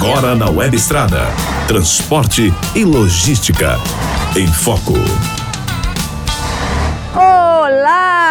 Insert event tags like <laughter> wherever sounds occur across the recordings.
Agora na Web Estrada. Transporte e logística. Em Foco.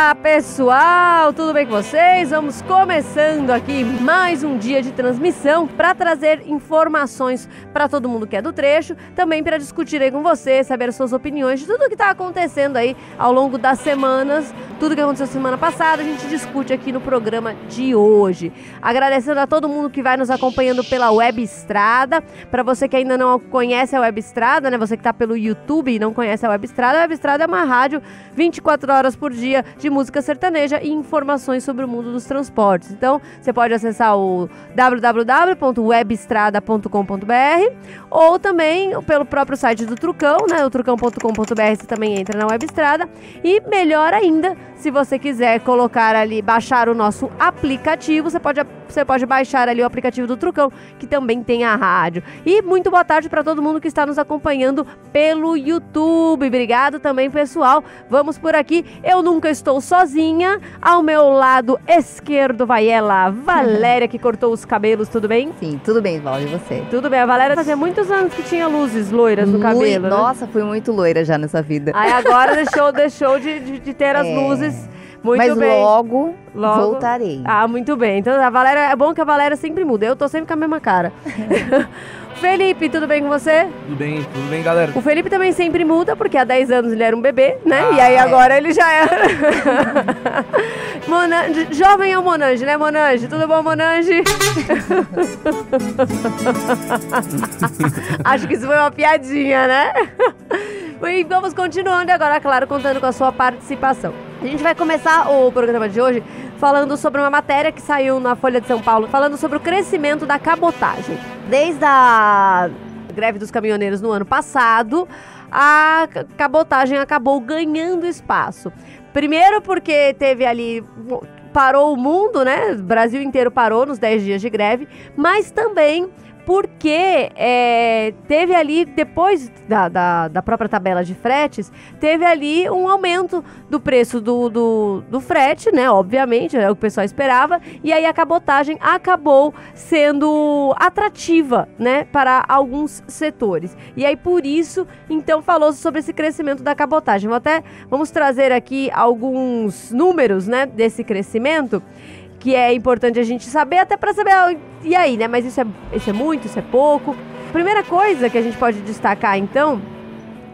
Olá, pessoal! Tudo bem com vocês? Vamos começando aqui mais um dia de transmissão para trazer informações para todo mundo que é do trecho, também para discutir aí com você, saber as suas opiniões de tudo que está acontecendo aí ao longo das semanas, tudo que aconteceu semana passada, a gente discute aqui no programa de hoje. Agradecendo a todo mundo que vai nos acompanhando pela Web Estrada. Para você que ainda não conhece a Web Estrada, né? Você que está pelo YouTube e não conhece a Web Estrada, a Web Estrada é uma rádio 24 horas por dia de música sertaneja e informações sobre o mundo dos transportes. Então, você pode acessar o www.webestrada.com.br ou também pelo próprio site do Trucão, né? O trucão.com.br você também entra na Web Estrada. E melhor ainda, se você quiser colocar ali, baixar o nosso aplicativo, você pode, você pode baixar ali o aplicativo do Trucão, que também tem a rádio. E muito boa tarde para todo mundo que está nos acompanhando pelo YouTube. Obrigado também, pessoal. Vamos por aqui. Eu nunca estou sozinha. Ao meu lado esquerdo vai ela, Valéria, que cortou os cabelos. Tudo bem? Sim, tudo bem, Val, e você? Tudo bem. A Valéria fazia muitos anos que tinha luzes loiras no cabelo. né? Nossa, fui muito loira já nessa vida. Aí agora <laughs> deixou, deixou de, de, de ter as É. luzes. Muito Mas bem. logo, Logo. voltarei. Ah, muito bem. Então a Valéria, é bom que a Valéria sempre muda. Eu tô sempre com a mesma cara. <laughs> Felipe, tudo bem com você? Tudo bem, tudo bem, galera? O Felipe também sempre muda, porque há 10 anos ele era um bebê, né? Ah, e aí é. agora ele já é. <laughs> Monange, jovem é o Monange, né, Monange? Tudo bom, Monange? <laughs> Acho que isso foi uma piadinha, né? E vamos continuando agora, claro, contando com a sua participação. A gente vai começar o programa de hoje falando sobre uma matéria que saiu na Folha de São Paulo, falando sobre o crescimento da cabotagem. Desde a greve dos caminhoneiros no ano passado, a ca- cabotagem acabou ganhando espaço. Primeiro porque teve ali parou o mundo, né? O Brasil inteiro parou nos 10 dias de greve, mas também porque é, teve ali, depois da, da, da própria tabela de fretes, teve ali um aumento do preço do, do, do frete, né? Obviamente, é o que o pessoal esperava, e aí a cabotagem acabou sendo atrativa, né? Para alguns setores. E aí, por isso, então, falou sobre esse crescimento da cabotagem. Vou até, vamos trazer aqui alguns números, né? Desse crescimento que é importante a gente saber, até para saber, e aí, né? Mas isso é, isso é muito, isso é pouco. Primeira coisa que a gente pode destacar, então,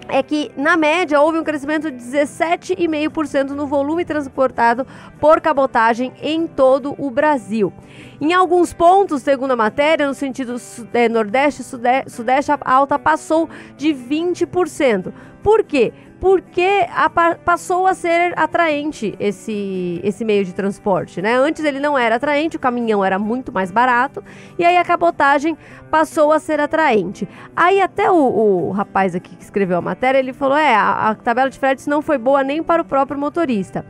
é que, na média, houve um crescimento de 17,5% no volume transportado por cabotagem em todo o Brasil. Em alguns pontos, segundo a matéria, no sentido eh, nordeste e sude- sudeste, a alta passou de 20%. Por quê? Porque a pa- passou a ser atraente esse, esse meio de transporte, né? Antes ele não era atraente, o caminhão era muito mais barato, e aí a cabotagem passou a ser atraente. Aí até o, o rapaz aqui que escreveu a matéria, ele falou, é, a, a tabela de fretes não foi boa nem para o próprio motorista.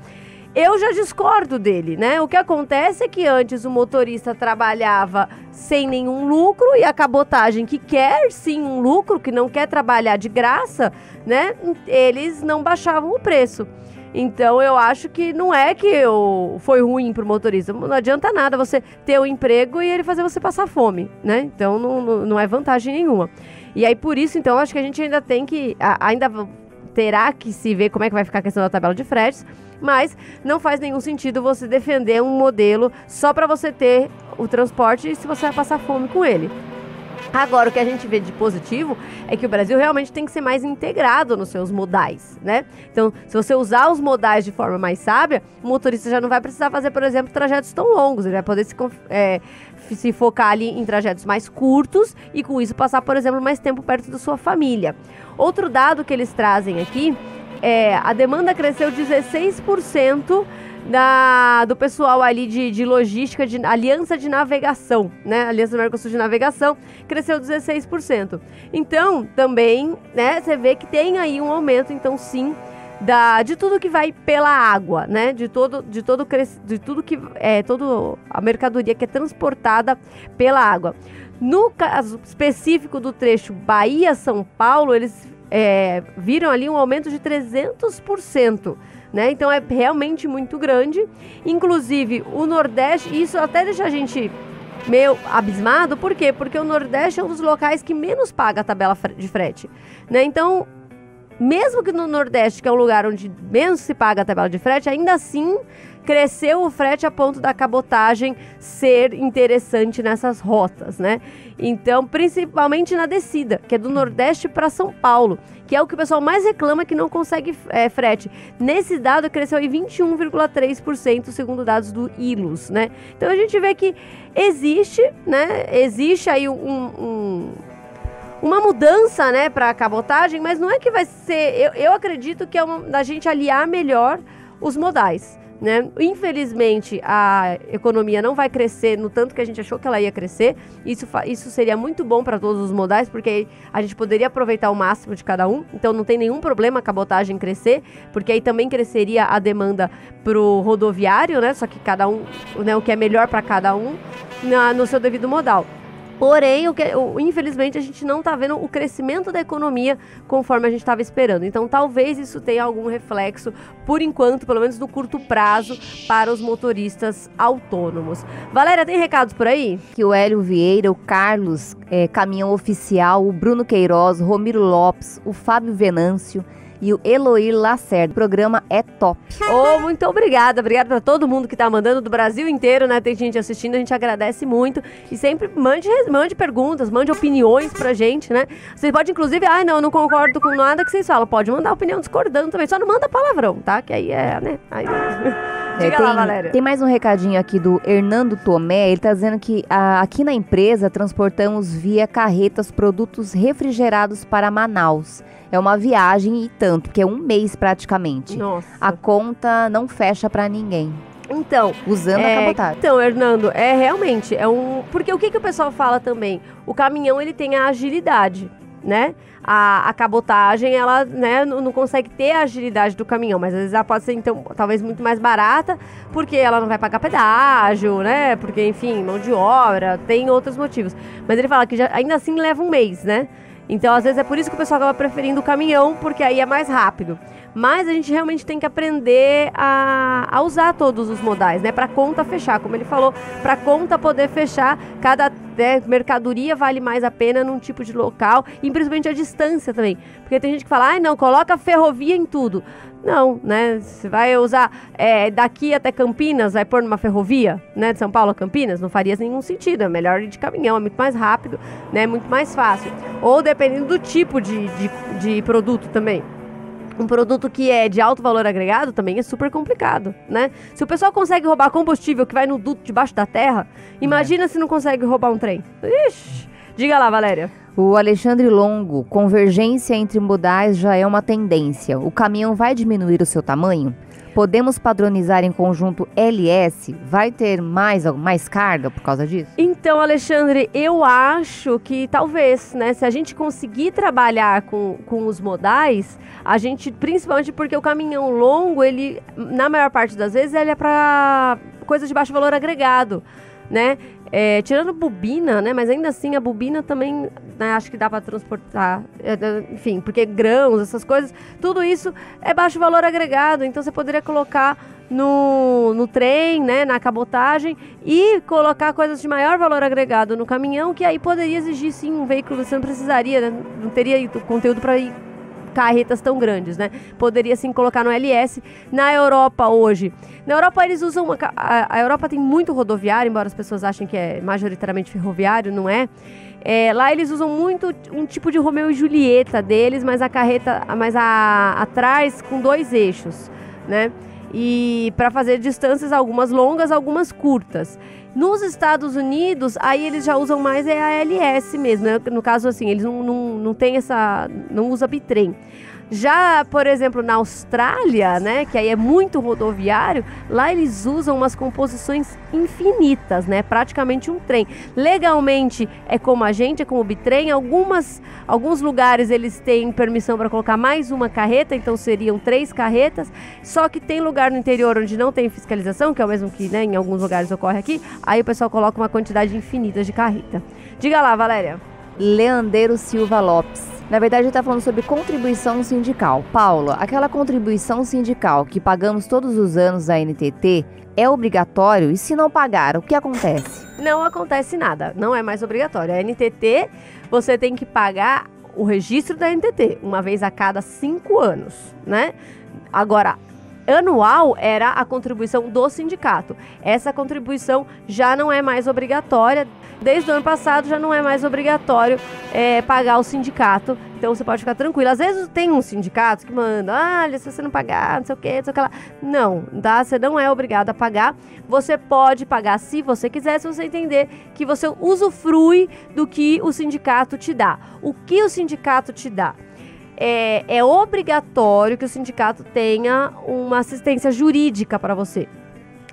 Eu já discordo dele, né? O que acontece é que antes o motorista trabalhava sem nenhum lucro e a cabotagem que quer sim um lucro, que não quer trabalhar de graça, né? Eles não baixavam o preço. Então eu acho que não é que eu, foi ruim pro motorista. Não adianta nada você ter o emprego e ele fazer você passar fome, né? Então não, não, não é vantagem nenhuma. E aí por isso, então, acho que a gente ainda tem que. ainda terá que se ver como é que vai ficar a questão da tabela de fretes, mas não faz nenhum sentido você defender um modelo só para você ter o transporte e se você vai passar fome com ele. Agora, o que a gente vê de positivo é que o Brasil realmente tem que ser mais integrado nos seus modais, né? Então, se você usar os modais de forma mais sábia, o motorista já não vai precisar fazer, por exemplo, trajetos tão longos. Ele vai poder se, é, se focar ali em trajetos mais curtos e, com isso, passar, por exemplo, mais tempo perto da sua família. Outro dado que eles trazem aqui é a demanda cresceu 16% da, do pessoal ali de, de logística, de aliança de navegação, né? Aliança do Mercosul de Navegação cresceu 16%. Então, também, né, você vê que tem aí um aumento, então sim, da, de tudo que vai pela água, né? De todo, de todo, de tudo que é toda a mercadoria que é transportada pela água. No caso específico do trecho Bahia-São Paulo, eles é, viram ali um aumento de 300%. Né? Então é realmente muito grande. Inclusive, o Nordeste, isso até deixa a gente meio abismado, por quê? Porque o Nordeste é um dos locais que menos paga a tabela de frete, né? Então, mesmo que no Nordeste, que é um lugar onde menos se paga a tabela de frete, ainda assim cresceu o frete a ponto da cabotagem ser interessante nessas rotas, né? Então, principalmente na descida, que é do Nordeste para São Paulo, que é o que o pessoal mais reclama que não consegue é, frete. Nesse dado cresceu em 21,3% segundo dados do ILUS, né? Então a gente vê que existe, né? Existe aí um, um uma mudança, né, para a cabotagem, mas não é que vai ser. Eu, eu acredito que é uma, da gente aliar melhor os modais. Né? Infelizmente, a economia não vai crescer no tanto que a gente achou que ela ia crescer. Isso, isso seria muito bom para todos os modais, porque a gente poderia aproveitar o máximo de cada um. Então, não tem nenhum problema a cabotagem crescer, porque aí também cresceria a demanda para o rodoviário, né? Só que cada um, né, o que é melhor para cada um na, no seu devido modal. Porém, o que, o, infelizmente, a gente não está vendo o crescimento da economia conforme a gente estava esperando. Então, talvez isso tenha algum reflexo, por enquanto, pelo menos no curto prazo, para os motoristas autônomos. Valéria, tem recados por aí? Que o Hélio Vieira, o Carlos, é, Caminhão Oficial, o Bruno Queiroz, o Romiro Lopes, o Fábio Venâncio e o Eloir Lacerda. O programa é top. Oh, muito obrigada. Obrigada para todo mundo que tá mandando do Brasil inteiro, né? Tem gente assistindo, a gente agradece muito. E sempre mande, mande perguntas, mande opiniões pra gente, né? Você pode, inclusive, ai, ah, não, não concordo com nada que vocês falam. Pode mandar opinião discordando também. Só não manda palavrão, tá? Que aí é, né? Aí... É, <laughs> Diga tem, lá, Valéria. Tem mais um recadinho aqui do Hernando Tomé. Ele está dizendo que a, aqui na empresa transportamos via carretas produtos refrigerados para Manaus. É uma viagem e tanto, que é um mês praticamente. Nossa. A conta não fecha para ninguém. Então, usando é, a cabotagem. Então, Hernando, é realmente é um, porque o que que o pessoal fala também? O caminhão ele tem a agilidade, né? A, a cabotagem, ela né, não, não, consegue ter a agilidade do caminhão, mas às vezes ela pode ser, então, talvez muito mais barata, porque ela não vai pagar pedágio, né? Porque, enfim, mão de obra, tem outros motivos. Mas ele fala que já, ainda assim leva um mês, né? Então, às vezes, é por isso que o pessoal acaba preferindo o caminhão, porque aí é mais rápido. Mas a gente realmente tem que aprender a, a usar todos os modais, né? Para conta fechar, como ele falou, para conta poder fechar, cada né, mercadoria vale mais a pena num tipo de local, e principalmente a distância também. Porque tem gente que fala, ah, não, coloca ferrovia em tudo. Não, né? Você vai usar é, daqui até Campinas, vai pôr numa ferrovia, né? De São Paulo a Campinas, não faria nenhum sentido. É melhor ir de caminhão, é muito mais rápido, né? Muito mais fácil. Ou dependendo do tipo de, de, de produto também um produto que é de alto valor agregado também é super complicado, né? Se o pessoal consegue roubar combustível que vai no duto debaixo da terra, imagina é. se não consegue roubar um trem. Ixi, diga lá, Valéria. O Alexandre Longo, convergência entre modais já é uma tendência. O caminhão vai diminuir o seu tamanho? Podemos padronizar em conjunto LS? Vai ter mais, mais carga por causa disso? Então, Alexandre, eu acho que talvez, né? Se a gente conseguir trabalhar com, com os modais, a gente, principalmente porque o caminhão longo, ele, na maior parte das vezes, ele é para coisa de baixo valor agregado, né? É, tirando bobina, né? Mas ainda assim a bobina também né, acho que dá para transportar. É, enfim, porque grãos, essas coisas, tudo isso é baixo valor agregado. Então você poderia colocar no, no trem, né? Na cabotagem e colocar coisas de maior valor agregado no caminhão, que aí poderia exigir sim um veículo, você não precisaria, né, não teria conteúdo para ir carretas tão grandes, né? Poderia sim colocar no LS. Na Europa hoje, na Europa eles usam uma, a, a Europa tem muito rodoviário, embora as pessoas achem que é majoritariamente ferroviário, não é? É, lá eles usam muito um tipo de Romeu e Julieta deles, mas a carreta, mas a, atrás com dois eixos, né? E para fazer distâncias algumas longas, algumas curtas. Nos Estados Unidos, aí eles já usam mais é a LS mesmo, né? No caso, assim, eles não, não, não tem essa. não usa bitrem. Já, por exemplo, na Austrália, né, que aí é muito rodoviário, lá eles usam umas composições infinitas, né, praticamente um trem. Legalmente é como a gente, é como o bitrem. Algumas, alguns lugares eles têm permissão para colocar mais uma carreta, então seriam três carretas. Só que tem lugar no interior onde não tem fiscalização, que é o mesmo que, né, em alguns lugares ocorre aqui. Aí o pessoal coloca uma quantidade infinita de carreta. Diga lá, Valéria. Leandeiro Silva Lopes. Na verdade, está falando sobre contribuição sindical. Paula, aquela contribuição sindical que pagamos todos os anos da NTT é obrigatório? E se não pagar, o que acontece? Não acontece nada, não é mais obrigatório. A NTT, você tem que pagar o registro da NTT uma vez a cada cinco anos, né? Agora, anual era a contribuição do sindicato. Essa contribuição já não é mais obrigatória. Desde o ano passado já não é mais obrigatório é, pagar o sindicato. Então você pode ficar tranquilo. Às vezes tem um sindicato que manda, olha, se você não pagar, não sei o que, não sei o que lá. Não, tá? Você não é obrigado a pagar. Você pode pagar se você quiser, se você entender que você usufrui do que o sindicato te dá. O que o sindicato te dá? É, é obrigatório que o sindicato tenha uma assistência jurídica para você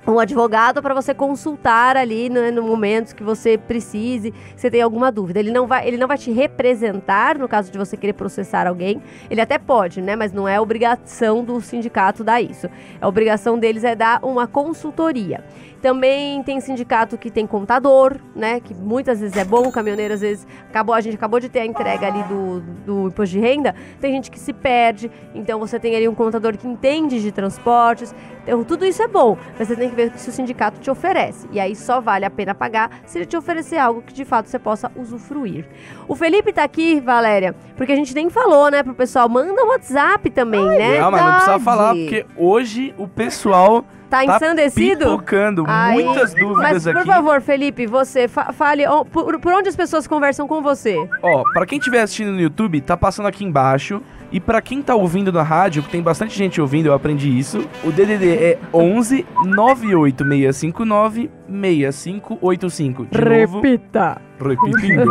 um advogado para você consultar ali né, no momento que você precise, você tem alguma dúvida. Ele não vai, ele não vai te representar no caso de você querer processar alguém. Ele até pode, né, mas não é obrigação do sindicato dar isso. A obrigação deles é dar uma consultoria. Também tem sindicato que tem contador, né? Que muitas vezes é bom, o caminhoneiro às vezes acabou, a gente acabou de ter a entrega ali do, do imposto de renda, tem gente que se perde, então você tem ali um contador que entende de transportes. Então, tudo isso é bom, mas você tem que ver se o sindicato te oferece. E aí só vale a pena pagar se ele te oferecer algo que de fato você possa usufruir. O Felipe tá aqui, Valéria, porque a gente nem falou, né, pro pessoal, manda um WhatsApp também, Ai, né? Não, mas não precisa falar, porque hoje o pessoal Tá, tá ensandecido? pipocando Aí, muitas dúvidas mas, aqui. por favor, Felipe, você fa fale oh, por, por, onde as pessoas conversam com você. Ó, para quem estiver assistindo no YouTube, tá passando aqui embaixo. E para quem tá ouvindo na rádio, que tem bastante gente ouvindo, eu aprendi isso. O DDD é 11 98659 6585. De Repita. Novo, repetindo.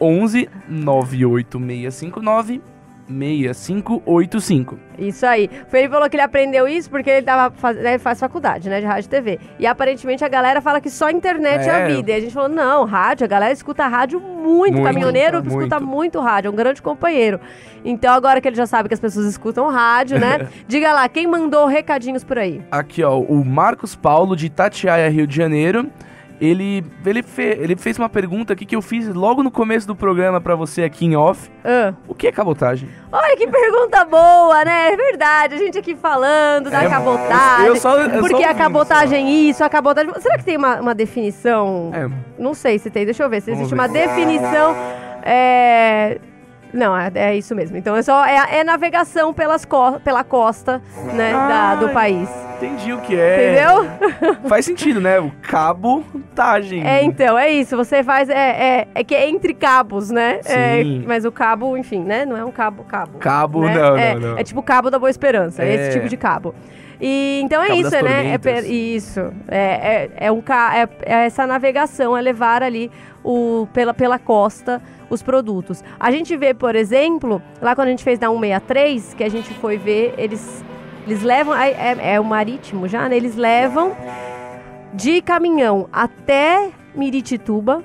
11 98659 6585. Isso aí. O Felipe falou que ele aprendeu isso porque ele, tava faz, né, faz faculdade, né, de rádio e TV. E aparentemente a galera fala que só internet é, é a vida. E a gente falou, não, rádio, a galera escuta rádio muito. muito Caminhoneiro muito. escuta muito rádio, é um grande companheiro. Então agora que ele já sabe que as pessoas escutam rádio, né? <laughs> diga lá, quem mandou recadinhos por aí? Aqui, ó, o Marcos Paulo de Tatiaia, Rio de Janeiro ele, ele, fe, ele fez uma pergunta aqui que eu fiz logo no começo do programa para você aqui em off. Uh. O que é cabotagem? Olha que pergunta boa, né? É verdade, a gente aqui falando da é, cabotagem. Eu só, eu porque só a cabotagem só. isso, a cabotagem... Será que tem uma, uma definição? É. Não sei se tem, deixa eu ver. Se existe ver. uma definição... É não, é, é, isso mesmo. Então é só é, é navegação pelas co pela costa, né, da, do país. Entendi o que é. Entendeu? <laughs> Faz sentido, né? O cabotagem. É, então, é isso. Você faz. É, é, é que é entre cabos, né? É, Sim. mas o cabo, enfim, né? Não é um cabo, cabo. Cabo, né? não, é, não, não. É tipo cabo da Boa Esperança. É esse tipo de cabo. E, então é Cabo isso, né? É, isso. É, é, é, um, é, é essa navegação, é levar ali o, pela, pela costa os produtos. A gente vê, por exemplo, lá quando a gente fez da 163, que a gente foi ver, eles, eles levam. É, é, o marítimo já, né? Eles levam de caminhão até Miritituba.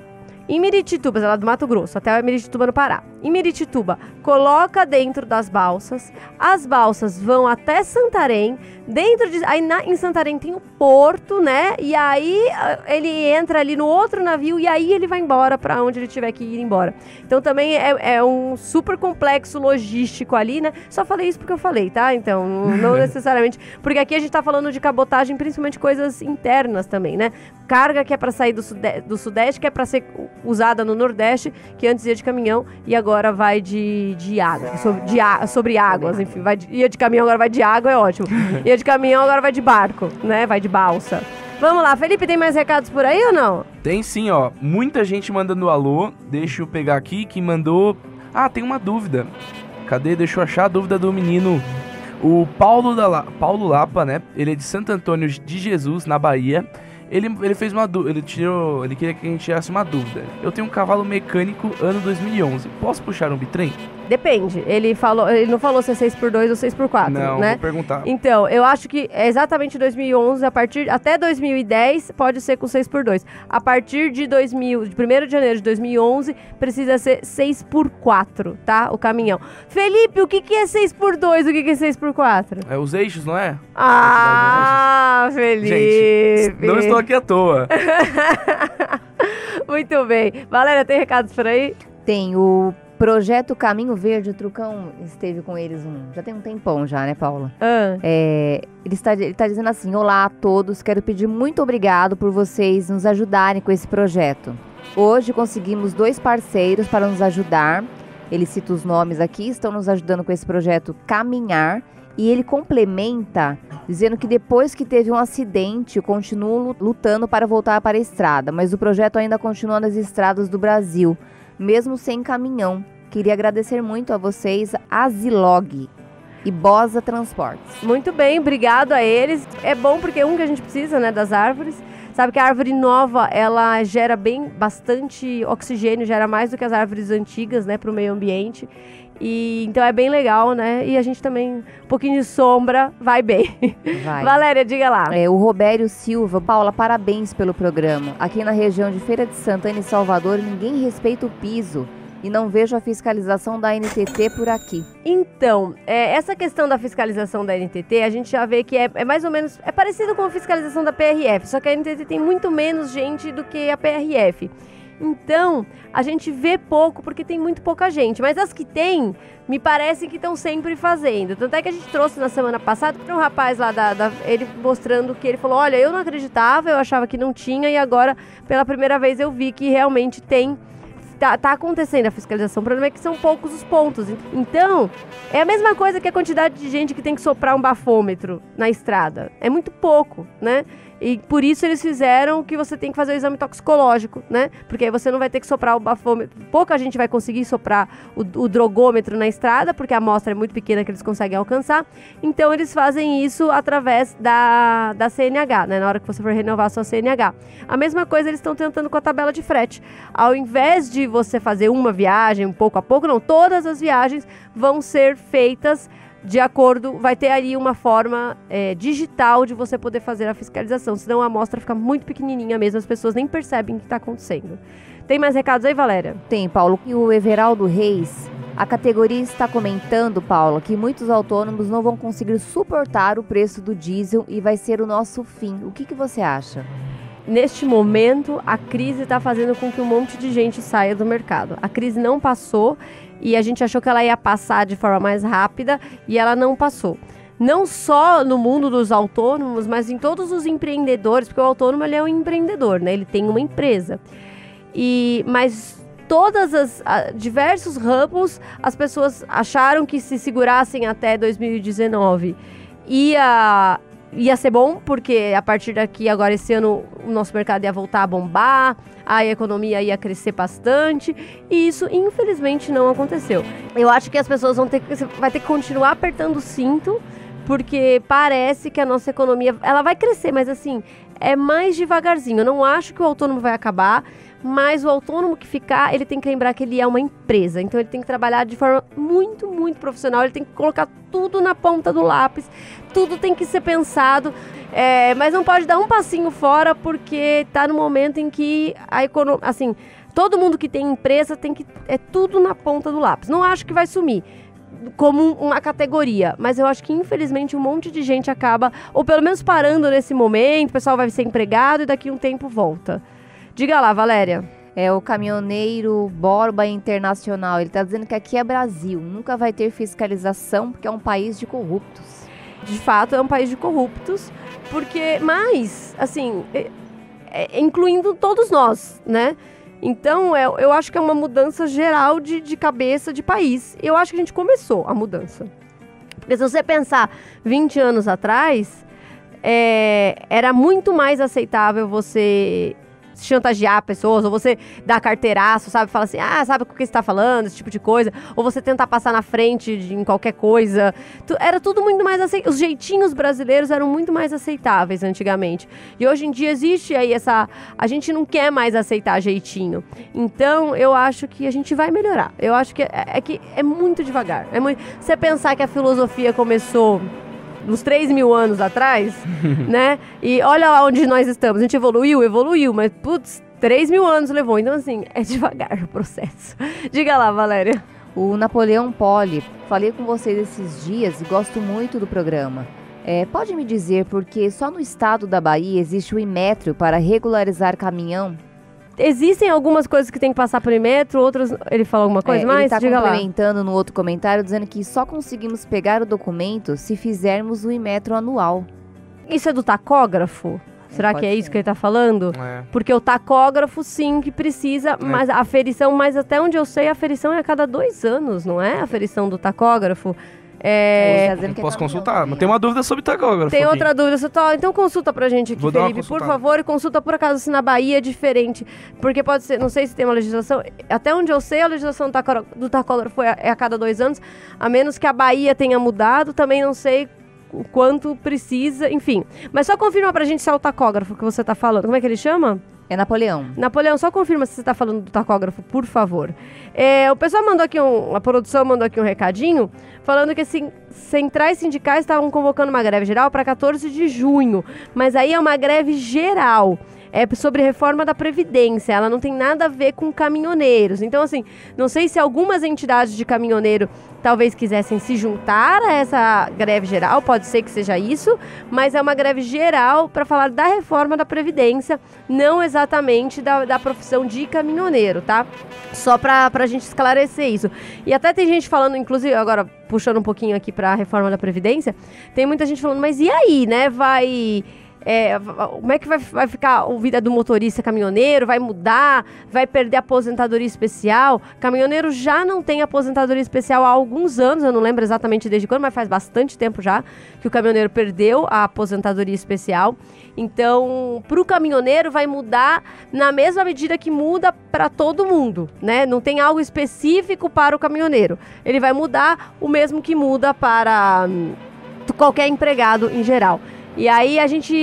Em Miritituba, lá do Mato Grosso, até Miritituba no Pará. Em Miritituba, coloca dentro das balsas. As balsas vão até Santarém. Dentro de. Aí na, em Santarém tem o porto, né? E aí ah, ele entra ali no outro navio e aí ele vai embora para onde ele tiver que ir embora. Então também é, é, um super complexo logístico ali, né? Só falei isso porque eu falei, tá? Então, não <laughs> necessariamente. Porque aqui a gente tá falando de cabotagem, principalmente coisas internas também, né? Carga que é para sair do, sude do Sudeste, que é para ser usada no Nordeste, que antes ia de caminhão e agora vai de, de água. Sobre, de, sobre águas, enfim. Vai de, ia de caminhão, agora vai de água, é ótimo. <laughs> Ia de caminhão, agora vai de barco, né? Vai de balsa. Vamos lá, Felipe, tem mais recados por aí ou não? Tem sim, ó. Muita gente mandando alô. Deixa eu pegar aqui que mandou. Ah, tem uma dúvida. Cadê? Deixa eu achar a dúvida do menino. O Paulo, da La... Paulo Lapa, né? Ele é de Santo Antônio de Jesus, na Bahia. Ele, ele fez uma dúvida, ele tirou, ele queria que a gente tirasse uma dúvida. Eu tenho um cavalo mecânico ano 2011. Posso puxar um bitrem? Depende. Ele falou, ele não falou se é 6x2 ou 6x4, não, né? vou perguntar. Então, eu acho que é exatamente 2011, a partir até 2010 pode ser com 6x2. A partir de 2000, de 1 de janeiro de 2011 precisa ser 6x4, tá? O caminhão. Felipe, o que que é 6x2? O que que é 6x4? É os eixos, não é? Ah, Felipe. Gente, não estou aqui à toa. <laughs> Muito bem. Valéria, tem recados por aí? Tem o Projeto Caminho Verde, o Trucão esteve com eles um, já tem um tempão já, né, Paula? Ah. É, ele, está, ele está dizendo assim, olá a todos, quero pedir muito obrigado por vocês nos ajudarem com esse projeto. Hoje conseguimos dois parceiros para nos ajudar, ele cita os nomes aqui, estão nos ajudando com esse projeto Caminhar, e ele complementa dizendo que depois que teve um acidente, continua lutando para voltar para a estrada, mas o projeto ainda continua nas estradas do Brasil, mesmo sem caminhão. Queria agradecer muito a vocês, Azilog e Bosa Transportes. Muito bem, obrigado a eles. É bom porque um que a gente precisa, né, das árvores. Sabe que a árvore nova, ela gera bem bastante oxigênio, gera mais do que as árvores antigas, né, para o meio ambiente. E então é bem legal, né? E a gente também, um pouquinho de sombra, vai bem. Vai. <laughs> Valéria, diga lá. É, o Robério Silva, Paula, parabéns pelo programa. Aqui na região de Feira de Santana e Salvador, ninguém respeita o piso e não vejo a fiscalização da NTT por aqui. Então, é, essa questão da fiscalização da NTT, a gente já vê que é, é, mais ou menos, é parecido com a fiscalização da PRF, só que a NTT tem muito menos gente do que a PRF. Então, a gente vê pouco porque tem muito pouca gente. Mas as que tem, me parece que estão sempre fazendo. Tanto é que a gente trouxe na semana passada para um rapaz lá da, da, ele mostrando que ele falou: Olha, eu não acreditava, eu achava que não tinha, e agora, pela primeira vez, eu vi que realmente tem. Tá, tá acontecendo a fiscalização. O problema é que são poucos os pontos. Então, é a mesma coisa que a quantidade de gente que tem que soprar um bafômetro na estrada. É muito pouco, né? E por isso eles fizeram que você tem que fazer o exame toxicológico, né? Porque aí você não vai ter que soprar o bafômetro. Pouca gente vai conseguir soprar o, o drogômetro na estrada, porque a amostra é muito pequena que eles conseguem alcançar. Então eles fazem isso através da, da CNH, né? Na hora que você for renovar a sua CNH. A mesma coisa eles estão tentando com a tabela de frete. Ao invés de você fazer uma viagem, pouco a pouco, não, todas as viagens vão ser feitas de acordo, vai ter aí uma forma é, digital de você poder fazer a fiscalização, senão a amostra fica muito pequenininha mesmo, as pessoas nem percebem o que está acontecendo. Tem mais recados aí, Valéria? Tem, Paulo. E o Everaldo Reis, a categoria está comentando, Paulo, que muitos autônomos não vão conseguir suportar o preço do diesel e vai ser o nosso fim. O que, que você acha? Neste momento, a crise está fazendo com que um monte de gente saia do mercado. A crise não passou e a gente achou que ela ia passar de forma mais rápida e ela não passou. Não só no mundo dos autônomos, mas em todos os empreendedores, porque o autônomo ele é um empreendedor, né? Ele tem uma empresa. E mas todas as a, diversos ramos as pessoas acharam que se segurassem até 2019 ia ia ser bom, porque a partir daqui, agora esse ano, o nosso mercado ia voltar a bombar, a economia ia crescer bastante, e isso infelizmente não aconteceu. Eu acho que as pessoas vão ter que, vai ter que continuar apertando o cinto, porque parece que a nossa economia, ela vai crescer, mas assim, é mais devagarzinho. Eu não acho que o autônomo vai acabar, mas o autônomo que ficar, ele tem que lembrar que ele é uma empresa. Então ele tem que trabalhar de forma muito, muito profissional. Ele tem que colocar tudo na ponta do lápis, tudo tem que ser pensado. É, mas não pode dar um passinho fora porque está no momento em que a economia, assim, todo mundo que tem empresa tem que é tudo na ponta do lápis. Não acho que vai sumir como uma categoria, mas eu acho que infelizmente um monte de gente acaba, ou pelo menos parando nesse momento, o pessoal vai ser empregado e daqui um tempo volta. Diga lá, Valéria. É o caminhoneiro Borba Internacional. Ele está dizendo que aqui é Brasil, nunca vai ter fiscalização porque é um país de corruptos. De fato, é um país de corruptos, porque, mas, assim, é, é, incluindo todos nós, né? Então, é, eu acho que é uma mudança geral de, de cabeça de país. Eu acho que a gente começou a mudança. Porque se você pensar 20 anos atrás, é, era muito mais aceitável você chantagear pessoas, ou você dar carteiraço, sabe? Fala assim, ah, sabe o que você está falando, esse tipo de coisa. Ou você tentar passar na frente de, em qualquer coisa. Tu, era tudo muito mais aceitável. Os jeitinhos brasileiros eram muito mais aceitáveis antigamente. E hoje em dia existe aí essa. A gente não quer mais aceitar jeitinho. Então eu acho que a gente vai melhorar. Eu acho que é, é que é muito devagar. É muito, você pensar que a filosofia começou uns 3 mil anos atrás, <laughs> né? E olha onde nós estamos. A gente evoluiu, evoluiu, mas putz, 3 mil anos levou. Então, assim, é devagar o processo. <laughs> Diga lá, Valéria. O Napoleão Poli, falei com vocês esses dias e gosto muito do programa. É, pode me dizer por que só no estado da Bahia existe o Imetro para regularizar caminhão existem algumas coisas que tem que passar por metro, outras. Ele falou alguma coisa é, mais? Ele tá Diga complementando lá. no outro comentário, dizendo que só conseguimos pegar o documento se fizermos o Imetro anual. Isso é do tacógrafo? Será que é ser. isso que ele está falando? É. Porque o tacógrafo, sim, que precisa, é. mas a aferição, mas até onde eu sei, a aferição é a cada dois anos, não é? A aferição do tacógrafo. É, tá posso consultar, mas tem uma dúvida sobre tacógrafo. Tem aqui. outra dúvida, tá, então consulta pra gente aqui, Vou Felipe, por favor, e consulta por acaso se na Bahia é diferente, porque pode ser, não sei se tem uma legislação, até onde eu sei a legislação do tacógrafo é a cada dois anos, a menos que a Bahia tenha mudado, também não sei o quanto precisa, enfim. Mas só confirma pra gente se é o tacógrafo que você tá falando. Como é que ele chama? É Napoleão. Napoleão, só confirma se você está falando do tacógrafo, por favor. É, o pessoal mandou aqui um. A produção mandou aqui um recadinho falando que assim, centrais sindicais estavam convocando uma greve geral para 14 de junho. Mas aí é uma greve geral é sobre reforma da Previdência. Ela não tem nada a ver com caminhoneiros. Então, assim, não sei se algumas entidades de caminhoneiro talvez quisessem se juntar a essa greve geral, pode ser que seja isso, mas é uma greve geral para falar da reforma da Previdência, não exatamente da, da profissão de caminhoneiro, tá? Só para a gente esclarecer isso. E até tem gente falando, inclusive, agora puxando um pouquinho aqui para a reforma da Previdência, tem muita gente falando, mas e aí, né? Vai é, como é que vai, vai ficar a vida do motorista caminhoneiro? Vai mudar? Vai perder a aposentadoria especial? Caminhoneiro já não tem aposentadoria especial há alguns anos, eu não lembro exatamente desde quando, mas faz bastante tempo já que o caminhoneiro perdeu a aposentadoria especial. Então, para o caminhoneiro vai mudar na mesma medida que muda para todo mundo, né? Não tem algo específico para o caminhoneiro. Ele vai mudar o mesmo que muda para hum, qualquer empregado em geral. E aí a gente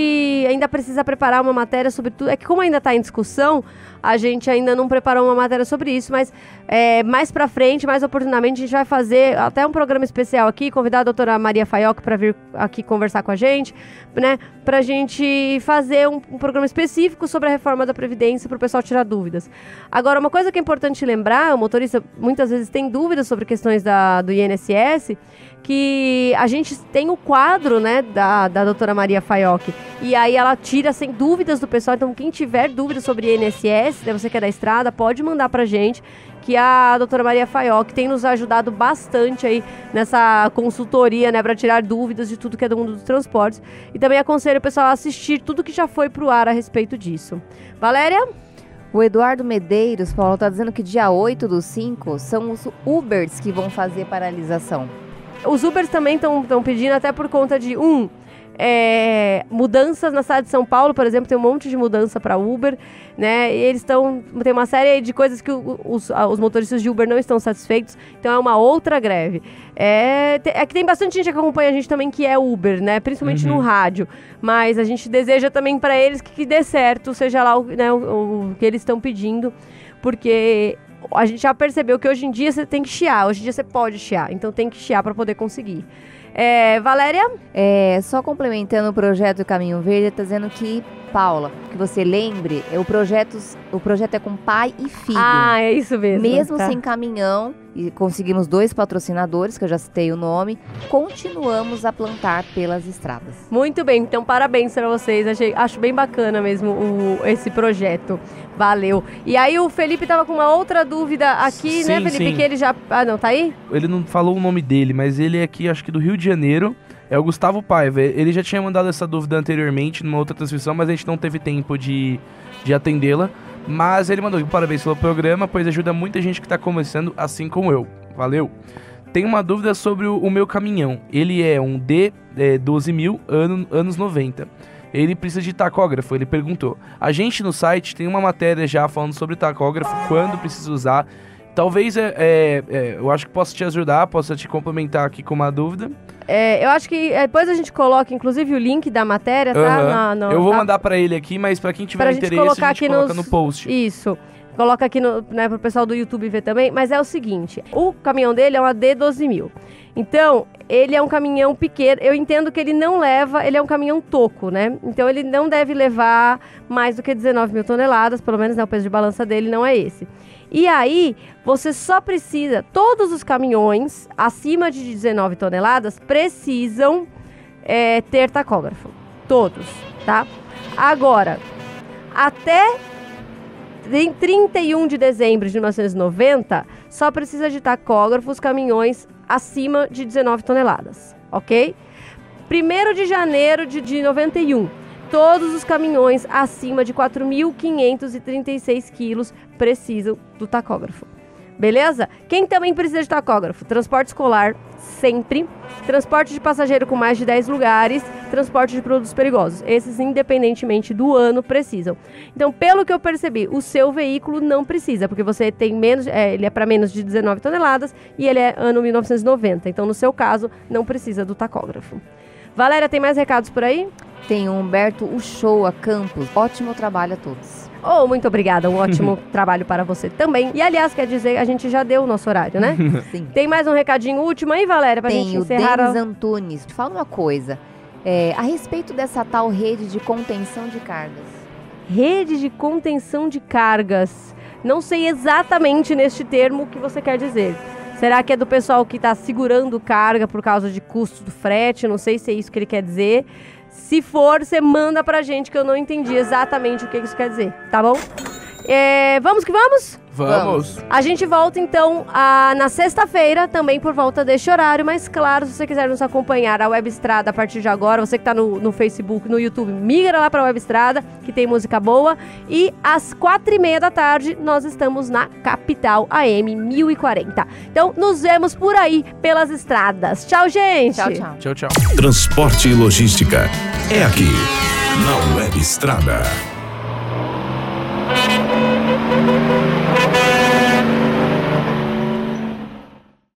ainda precisa preparar uma matéria sobre tudo. É que como ainda está em discussão, a gente ainda não preparou uma matéria sobre isso, mas é, mais para frente, mais oportunamente, a gente vai fazer até um programa especial aqui, convidar a doutora Maria Faioc para vir aqui conversar com a gente, né? Pra gente fazer um, um programa específico sobre a reforma da Previdência para o pessoal tirar dúvidas. Agora, uma coisa que é importante lembrar, o motorista muitas vezes tem dúvidas sobre questões da, do INSS, que a gente tem o quadro, né, da, da doutora Maria Faioc. E aí ela tira sem dúvidas do pessoal. Então, quem tiver dúvidas sobre INSS, né, você que é da estrada, pode mandar pra gente. Que a doutora Maria Faioc tem nos ajudado bastante aí nessa consultoria, né, para tirar dúvidas de tudo que é do mundo dos transportes. E também aconselho o pessoal a assistir tudo que já foi pro ar a respeito disso. Valéria? O Eduardo Medeiros, Paulo, está dizendo que dia 8 do 5 são os Ubers que vão fazer paralisação. Os Ubers também estão pedindo até por conta de, um, é, mudanças na cidade de São Paulo, por exemplo, tem um monte de mudança para Uber, né? E eles estão. Tem uma série de coisas que os, os, motoristas de Uber não estão satisfeitos, então é uma outra greve. É, é que tem bastante gente que acompanha a gente também que é Uber, né? Principalmente uhum. no rádio. Mas a gente deseja também para eles que, que, dê certo, seja lá o, né, o, o que eles estão pedindo, porque a gente já percebeu que hoje em dia você tem que chiar, hoje em dia você pode chiar, então tem que chiar para poder conseguir. É, Valéria? É, só complementando o projeto Caminho Verde, está dizendo que, Paula, que você lembre, é o projeto, o projeto é com pai e filho. Ah, é isso mesmo. Mesmo tá. sem caminhão, e conseguimos dois patrocinadores, que eu já citei o nome, continuamos a plantar pelas estradas. Muito bem, então parabéns para vocês. Achei, acho bem bacana mesmo o, esse projeto. Valeu. E aí o Felipe tava com uma outra dúvida aqui, né, sim, né, Felipe? Sim. Que ele já. Ah, não, tá aí? Ele não falou o nome dele, mas ele é aqui, acho que do Rio de Janeiro. É o Gustavo Paiva. Ele já tinha mandado essa dúvida anteriormente numa outra transmissão, mas a gente não teve tempo de, de atendê-la. Mas ele mandou parabéns pelo programa, pois ajuda muita gente que está começando, assim como eu. Valeu! Tem uma dúvida sobre o, o meu caminhão. Ele é um D12000 é, ano, anos 90. Ele precisa de tacógrafo, ele perguntou. A gente no site tem uma matéria já falando sobre tacógrafo, quando precisa usar. Talvez é, é, é eu acho que possa te ajudar, possa te complementar aqui com uma dúvida. É, eu acho que é, depois a gente coloca, inclusive, o link da matéria, tá? Uhum. Na, eu vou tá? mandar para ele aqui, mas para quem tiver pra interesse, colocar a gente aqui coloca nos... no post. Isso. Coloca aqui no, né, pro pessoal do YouTube ver também. Mas é o seguinte: o caminhão dele é uma D12000. Então, ele é um caminhão pequeno. Eu entendo que ele não leva, ele é um caminhão toco, né? Então, ele não deve levar mais do que 19 mil toneladas, pelo menos né, o peso de balança dele não é esse. E aí, você só precisa, todos os caminhões acima de 19 toneladas precisam é, ter tacógrafo. Todos, tá? Agora, até em 31 de dezembro de 1990, só precisa de tacógrafo os caminhões acima de 19 toneladas, ok? 1 de janeiro de, de 91, todos os caminhões acima de 4.536 quilos precisam do tacógrafo. Beleza? Quem também precisa de tacógrafo? Transporte escolar, sempre. Transporte de passageiro com mais de 10 lugares. Transporte de produtos perigosos. Esses, independentemente do ano, precisam. Então, pelo que eu percebi, o seu veículo não precisa, porque você tem menos. É, ele é para menos de 19 toneladas e ele é ano 1990. Então, no seu caso, não precisa do tacógrafo. Valéria, tem mais recados por aí? Tem o Humberto Uchoa Campos. Ótimo trabalho a todos. Oh, muito obrigada. Um ótimo <laughs> trabalho para você também. E aliás, quer dizer, a gente já deu o nosso horário, né? <laughs> Sim. Tem mais um recadinho último aí, Valéria, pra Tem gente encerrar? Tem o Denis Antunes. Fala uma coisa. É, a respeito dessa tal rede de contenção de cargas. Rede de contenção de cargas. Não sei exatamente neste termo o que você quer dizer. Será que é do pessoal que está segurando carga por causa de custo do frete? Não sei se é isso que ele quer dizer. Se for, você manda pra gente que eu não entendi exatamente o que isso quer dizer, tá bom? É, vamos que vamos? Vamos. A gente volta então a, na sexta-feira, também por volta deste horário, mas claro, se você quiser nos acompanhar a Web Estrada a partir de agora, você que tá no, no Facebook, no YouTube, migra lá pra Web Estrada, que tem música boa. E às quatro e meia da tarde, nós estamos na Capital AM 1040. Então, nos vemos por aí pelas estradas. Tchau, gente! Tchau, tchau. Tchau, tchau. Transporte e logística. É aqui, na Web Estrada. Thank you.